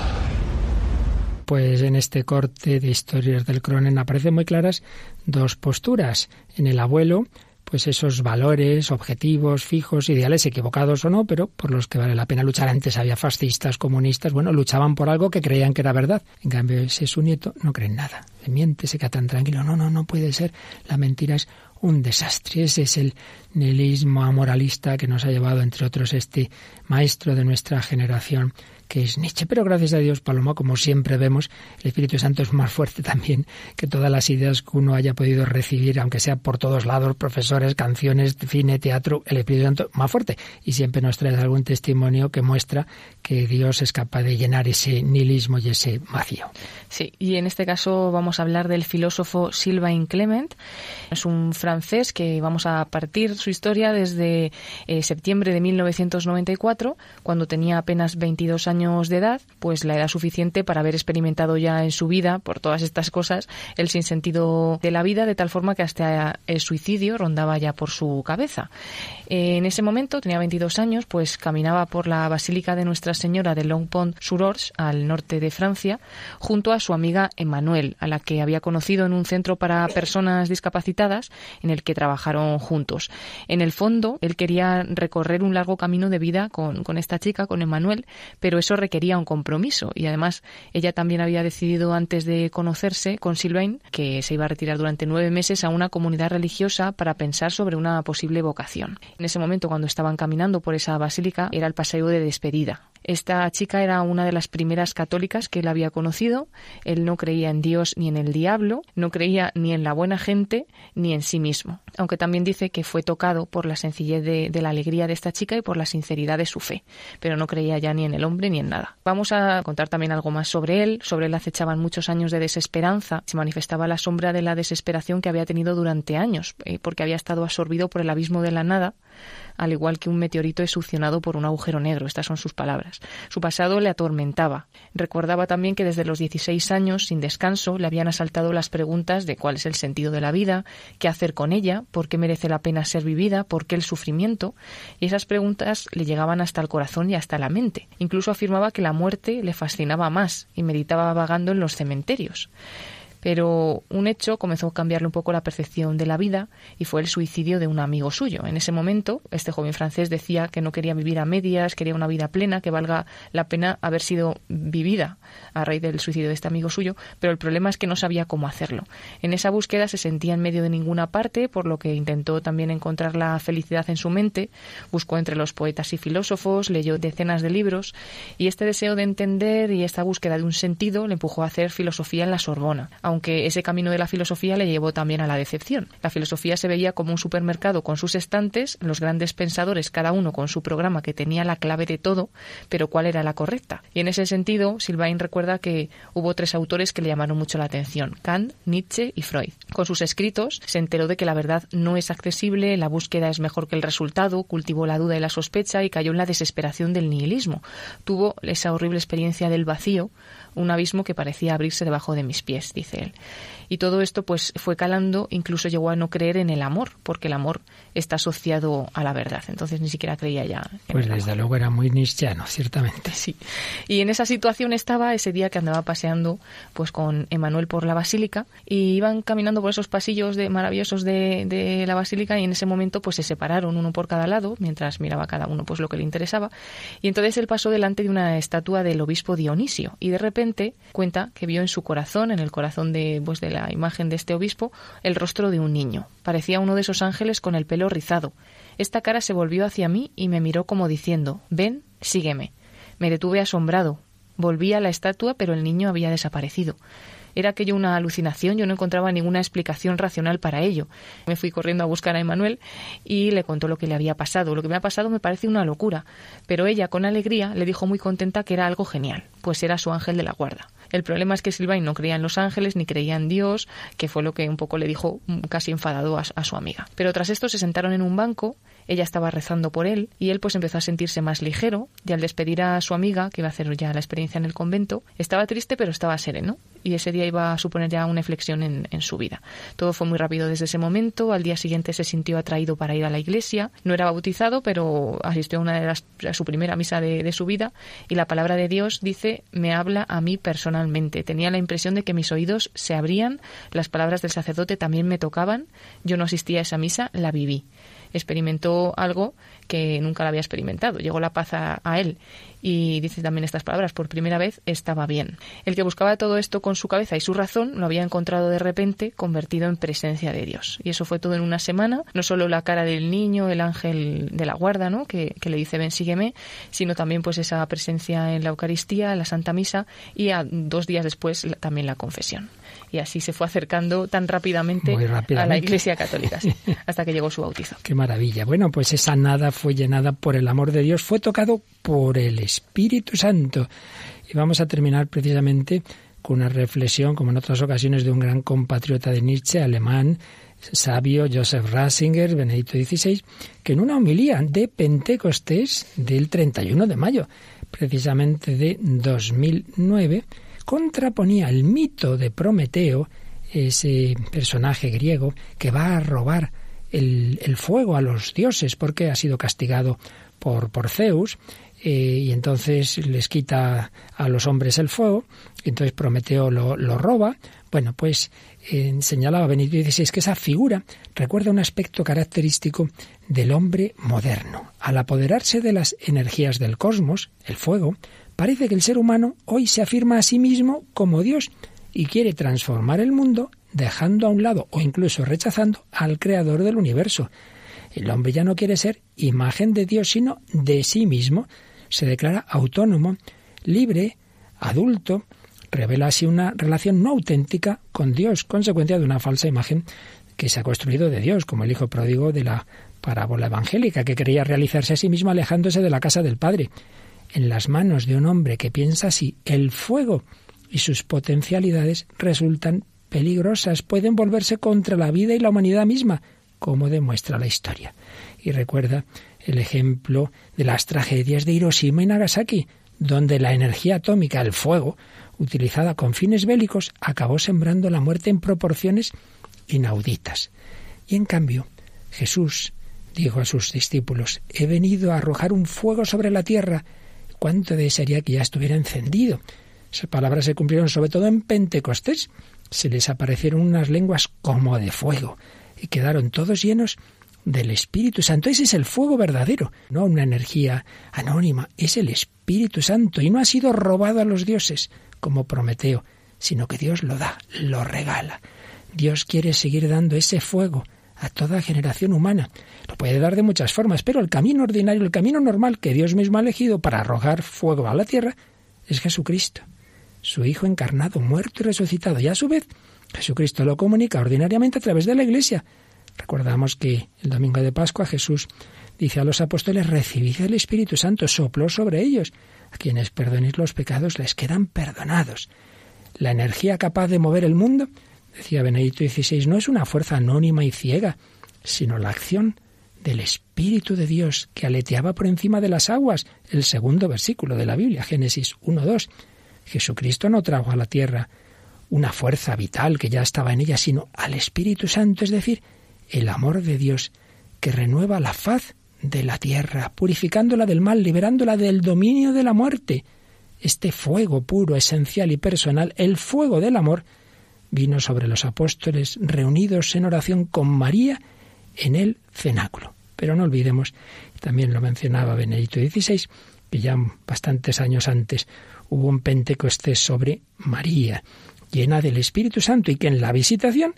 pues en este corte de historias del Cronen aparecen muy claras dos posturas. En el abuelo, pues esos valores, objetivos fijos, ideales, equivocados o no, pero por los que vale la pena luchar. Antes había fascistas, comunistas, bueno, luchaban por algo que creían que era verdad. En cambio, ese su nieto no cree en nada. Se miente, se queda tan tranquilo. No, no, no puede ser. La mentira es un desastre. Ese es el nihilismo amoralista que nos ha llevado, entre otros, este maestro de nuestra generación, que es Nietzsche. Pero gracias a Dios, Paloma, como siempre vemos, el Espíritu Santo es más fuerte también que todas las ideas que uno haya podido recibir, aunque sea por todos lados, profesores, canciones, cine, teatro, el Espíritu Santo más fuerte. Y siempre nos trae algún testimonio que muestra que Dios es capaz de llenar ese nihilismo y ese vacío. Sí, y en este caso vamos a hablar del filósofo Sylvain Clement. Es un francés que vamos a partir su historia desde eh, septiembre de 1994, cuando tenía apenas 22 años de edad, pues la edad suficiente para haber experimentado ya en su vida, por todas estas cosas, el sinsentido de la vida, de tal forma que hasta el suicidio rondaba ya por su cabeza. En ese momento, tenía 22 años, pues caminaba por la Basílica de Nuestra Señora de Longpont-sur-Orge, al norte de Francia, junto a su amiga Emmanuel, a la que había conocido en un centro para personas discapacitadas en el que trabajaron juntos. En el fondo, él quería recorrer un largo camino de vida con, con esta chica, con Emmanuel, pero eso requería un compromiso y además ella también había decidido antes de conocerse con Sylvain que se iba a retirar durante nueve meses a una comunidad religiosa para pensar sobre una posible vocación. En ese momento, cuando estaban caminando por esa basílica, era el paseo de despedida. Esta chica era una de las primeras católicas que él había conocido. Él no creía en Dios ni en el diablo, no creía ni en la buena gente ni en sí mismo. Aunque también dice que fue tocado por la sencillez de, de la alegría de esta chica y por la sinceridad de su fe, pero no creía ya ni en el hombre ni en nada. Vamos a contar también algo más sobre él. Sobre él acechaban muchos años de desesperanza. Se manifestaba la sombra de la desesperación que había tenido durante años, eh, porque había estado absorbido por el abismo de la nada al igual que un meteorito es por un agujero negro. Estas son sus palabras. Su pasado le atormentaba. Recordaba también que desde los 16 años, sin descanso, le habían asaltado las preguntas de cuál es el sentido de la vida, qué hacer con ella, por qué merece la pena ser vivida, por qué el sufrimiento. Y esas preguntas le llegaban hasta el corazón y hasta la mente. Incluso afirmaba que la muerte le fascinaba más y meditaba vagando en los cementerios. Pero un hecho comenzó a cambiarle un poco la percepción de la vida y fue el suicidio de un amigo suyo. En ese momento, este joven francés decía que no quería vivir a medias, quería una vida plena, que valga la pena haber sido vivida a raíz del suicidio de este amigo suyo, pero el problema es que no sabía cómo hacerlo. En esa búsqueda se sentía en medio de ninguna parte, por lo que intentó también encontrar la felicidad en su mente, buscó entre los poetas y filósofos, leyó decenas de libros y este deseo de entender y esta búsqueda de un sentido le empujó a hacer filosofía en la Sorbona aunque ese camino de la filosofía le llevó también a la decepción. La filosofía se veía como un supermercado con sus estantes, los grandes pensadores, cada uno con su programa que tenía la clave de todo, pero cuál era la correcta. Y en ese sentido, Silvain recuerda que hubo tres autores que le llamaron mucho la atención, Kant, Nietzsche y Freud. Con sus escritos se enteró de que la verdad no es accesible, la búsqueda es mejor que el resultado, cultivó la duda y la sospecha y cayó en la desesperación del nihilismo. Tuvo esa horrible experiencia del vacío, un abismo que parecía abrirse debajo de mis pies, dice él. Y todo esto pues fue calando, incluso llegó a no creer en el amor, porque el amor está asociado a la verdad. Entonces ni siquiera creía ya. En pues desde luego era muy nichiano, ciertamente. Sí. Y en esa situación estaba ese día que andaba paseando pues con Emanuel por la basílica y iban caminando por esos pasillos de, maravillosos de, de, la basílica y en ese momento pues se separaron uno por cada lado mientras miraba cada uno pues lo que le interesaba y entonces él pasó delante de una estatua del obispo Dionisio y de repente cuenta que vio en su corazón, en el corazón de pues de la imagen de este obispo el rostro de un niño. Parecía uno de esos ángeles con el pelo rizado. Esta cara se volvió hacia mí y me miró como diciendo Ven, sígueme. Me detuve asombrado. Volví a la estatua, pero el niño había desaparecido. Era aquello una alucinación, yo no encontraba ninguna explicación racional para ello. Me fui corriendo a buscar a Emanuel y le contó lo que le había pasado. Lo que me ha pasado me parece una locura, pero ella, con alegría, le dijo muy contenta que era algo genial, pues era su ángel de la guarda. El problema es que Silvain no creía en los ángeles ni creía en Dios, que fue lo que un poco le dijo casi enfadado a, a su amiga. Pero tras esto se sentaron en un banco ella estaba rezando por él y él pues empezó a sentirse más ligero y al despedir a su amiga, que iba a hacer ya la experiencia en el convento, estaba triste pero estaba sereno y ese día iba a suponer ya una inflexión en, en su vida. Todo fue muy rápido desde ese momento, al día siguiente se sintió atraído para ir a la iglesia, no era bautizado pero asistió a una de las, a su primera misa de, de su vida y la palabra de Dios dice me habla a mí personalmente. Tenía la impresión de que mis oídos se abrían, las palabras del sacerdote también me tocaban, yo no asistía a esa misa, la viví experimentó algo que nunca lo había experimentado. Llegó la paz a, él y dice también estas palabras, por primera vez estaba bien. El que buscaba todo esto con su cabeza y su razón lo había encontrado de repente convertido en presencia de Dios. Y eso fue todo en una semana, no solo la cara del niño, el ángel de la guarda, ¿no? que, que le dice ven sígueme, sino también pues esa presencia en la Eucaristía, en la Santa Misa y a, dos días después también la confesión y así se fue acercando tan rápidamente, a la Iglesia Católica, hasta que llegó su bautizo. Qué maravilla. Bueno, pues esa nada fue llenada por el amor de Dios, fue tocado por el Espíritu Santo. Y vamos a terminar precisamente con una reflexión, como en otras ocasiones, de un gran compatriota de Nietzsche, alemán, sabio, Joseph Ratzinger, Benedicto XVI, que en una homilía de Pentecostés del 31 de mayo, precisamente de 2009, contraponía el mito de Prometeo, ese personaje griego que va a robar el, fuego a los dioses porque ha sido castigado por, por Zeus eh, y entonces les quita a los hombres el fuego, entonces Prometeo lo, lo roba. Bueno, pues eh, señalaba Benito XVI que esa figura recuerda un aspecto característico del hombre moderno. Al apoderarse de las energías del cosmos, el fuego, Parece que el ser humano hoy se afirma a sí mismo como Dios y quiere transformar el mundo dejando a un lado o incluso rechazando al creador del universo. El hombre ya no quiere ser imagen de Dios, sino de sí mismo. Se declara autónomo, libre, adulto, revela así una relación no auténtica con Dios, consecuencia de una falsa imagen que se ha construido de Dios, como el hijo pródigo de la parábola evangélica, que quería realizarse a sí mismo alejándose de la casa del Padre en las manos de un hombre que piensa así, el fuego y sus potencialidades resultan peligrosas, pueden volverse contra la vida y la humanidad misma, como demuestra la historia. Y recuerda el ejemplo de las tragedias de Hiroshima y Nagasaki, donde la energía atómica, el fuego, utilizada con fines bélicos, acabó sembrando la muerte en proporciones inauditas. Y en cambio, Jesús dijo a sus discípulos, he venido a arrojar un fuego sobre la tierra cuánto desearía que ya estuviera encendido. Esas palabras se cumplieron sobre todo en Pentecostés. Se les aparecieron unas lenguas como de fuego y quedaron todos llenos del Espíritu Santo. Ese es el fuego verdadero, no una energía anónima, es el Espíritu Santo y no ha sido robado a los dioses como Prometeo, sino que Dios lo da, lo regala. Dios quiere seguir dando ese fuego a toda generación humana. Lo puede dar de muchas formas, pero el camino ordinario, el camino normal que Dios mismo ha elegido para arrojar fuego a la tierra es Jesucristo, su Hijo encarnado, muerto y resucitado. Y a su vez, Jesucristo lo comunica ordinariamente a través de la Iglesia. Recordamos que el domingo de Pascua Jesús dice a los apóstoles, recibid el Espíritu Santo, sopló sobre ellos. A quienes perdonéis los pecados les quedan perdonados. La energía capaz de mover el mundo decía Benedicto XVI, no es una fuerza anónima y ciega, sino la acción del Espíritu de Dios que aleteaba por encima de las aguas, el segundo versículo de la Biblia, Génesis 1.2. Jesucristo no trajo a la tierra una fuerza vital que ya estaba en ella, sino al Espíritu Santo, es decir, el amor de Dios que renueva la faz de la tierra, purificándola del mal, liberándola del dominio de la muerte. Este fuego puro, esencial y personal, el fuego del amor, vino sobre los apóstoles reunidos en oración con María en el cenáculo. Pero no olvidemos, también lo mencionaba Benedicto XVI, que ya bastantes años antes hubo un Pentecostés sobre María, llena del Espíritu Santo, y que en la visitación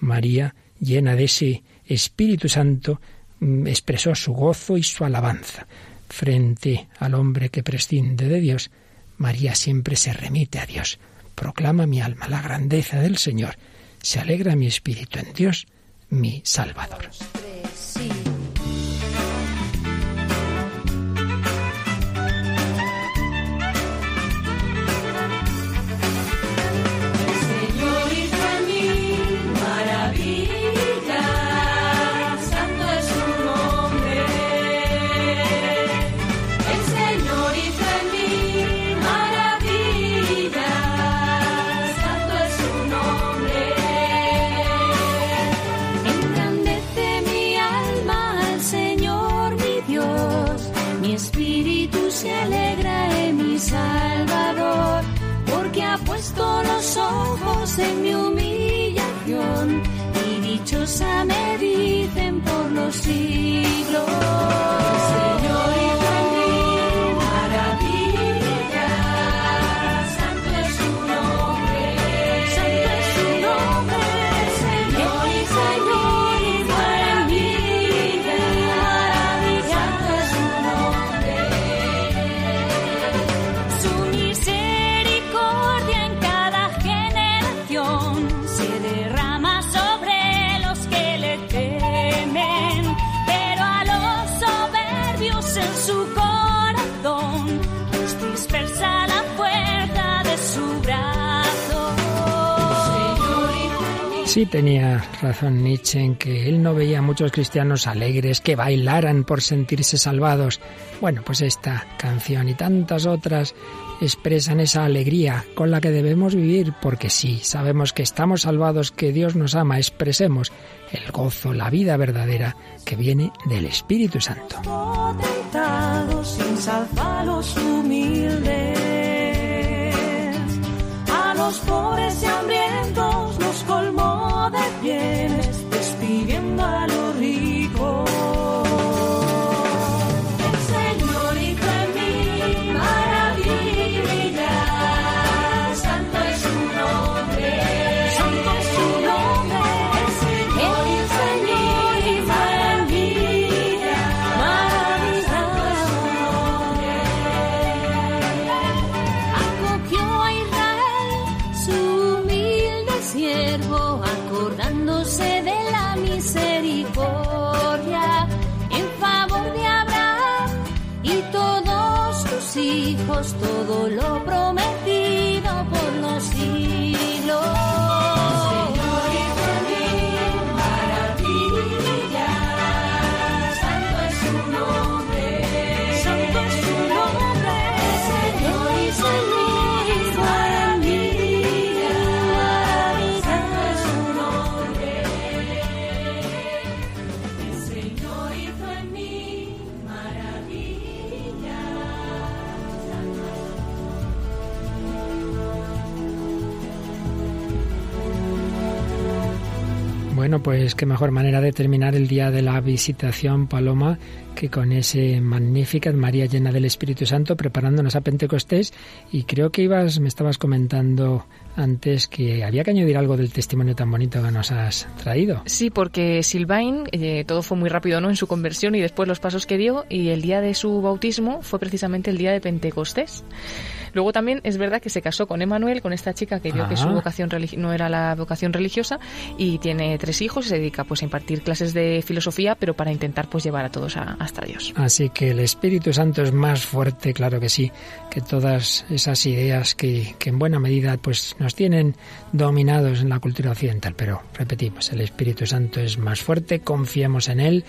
María, llena de ese Espíritu Santo, mm, expresó su gozo y su alabanza. Frente al hombre que prescinde de Dios, María siempre se remite a Dios. Proclama mi alma la grandeza del Señor. Se alegra mi espíritu en Dios, mi Salvador. En mi humillación y dichosa me dicen por los siglos. Sí tenía razón Nietzsche en que él no veía a muchos cristianos alegres que bailaran por sentirse salvados. Bueno, pues esta canción y tantas otras expresan esa alegría con la que debemos vivir, porque sí, sabemos que estamos salvados, que Dios nos ama, expresemos el gozo, la vida verdadera que viene del Espíritu Santo. Los pobres y hambrientos los colmó bienes, todo lo prometido Pues qué mejor manera de terminar el día de la visitación, Paloma, que con ese Magnificat, María llena del Espíritu Santo, preparándonos a Pentecostés. Y creo que ibas, me estabas comentando antes que había que añadir algo del testimonio tan bonito que nos has traído. Sí, porque Silvain, eh, todo fue muy rápido ¿no? en su conversión y después los pasos que dio, y el día de su bautismo fue precisamente el día de Pentecostés. Luego también es verdad que se casó con Emanuel, con esta chica que vio que su ah. vocación no era la vocación religiosa y tiene tres hijos y se dedica pues a impartir clases de filosofía, pero para intentar pues llevar a todos hasta Dios. Así que el Espíritu Santo es más fuerte, claro que sí, que todas esas ideas que, que en buena medida pues nos tienen dominados en la cultura occidental. Pero repetimos, el Espíritu Santo es más fuerte, confiamos en él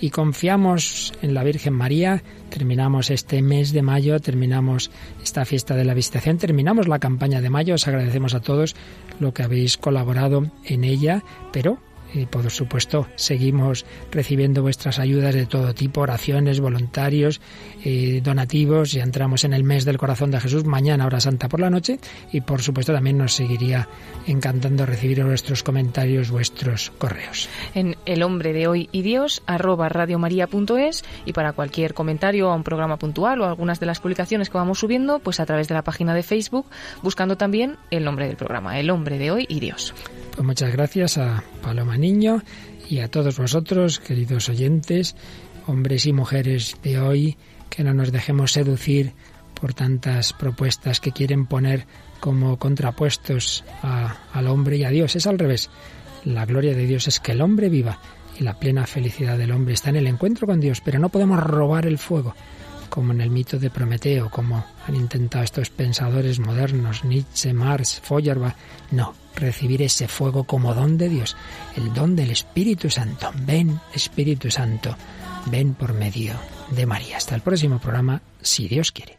y confiamos en la Virgen María. Terminamos este mes de mayo, terminamos esta fiesta de la visitación, terminamos la campaña de mayo. Os agradecemos a todos lo que habéis colaborado en ella, pero y por supuesto seguimos recibiendo vuestras ayudas de todo tipo, oraciones, voluntarios, eh, donativos. Ya entramos en el mes del corazón de Jesús, mañana hora santa por la noche y por supuesto también nos seguiría encantando recibir vuestros comentarios, vuestros correos. En el hombre de hoy y Dios arroba radiomaria.es y para cualquier comentario a un programa puntual o algunas de las publicaciones que vamos subiendo, pues a través de la página de Facebook, buscando también el nombre del programa, el hombre de hoy y Dios. Pues muchas gracias a Paloma Niño y a todos vosotros, queridos oyentes, hombres y mujeres de hoy, que no nos dejemos seducir por tantas propuestas que quieren poner como contrapuestos al hombre y a Dios. Es al revés. La gloria de Dios es que el hombre viva y la plena felicidad del hombre está en el encuentro con Dios, pero no podemos robar el fuego, como en el mito de Prometeo, como han intentado estos pensadores modernos, Nietzsche, Marx, Feuerbach. No, recibir ese fuego como don de Dios, el don del Espíritu Santo. Ven, Espíritu Santo, ven por medio de María. Hasta el próximo programa, si Dios quiere.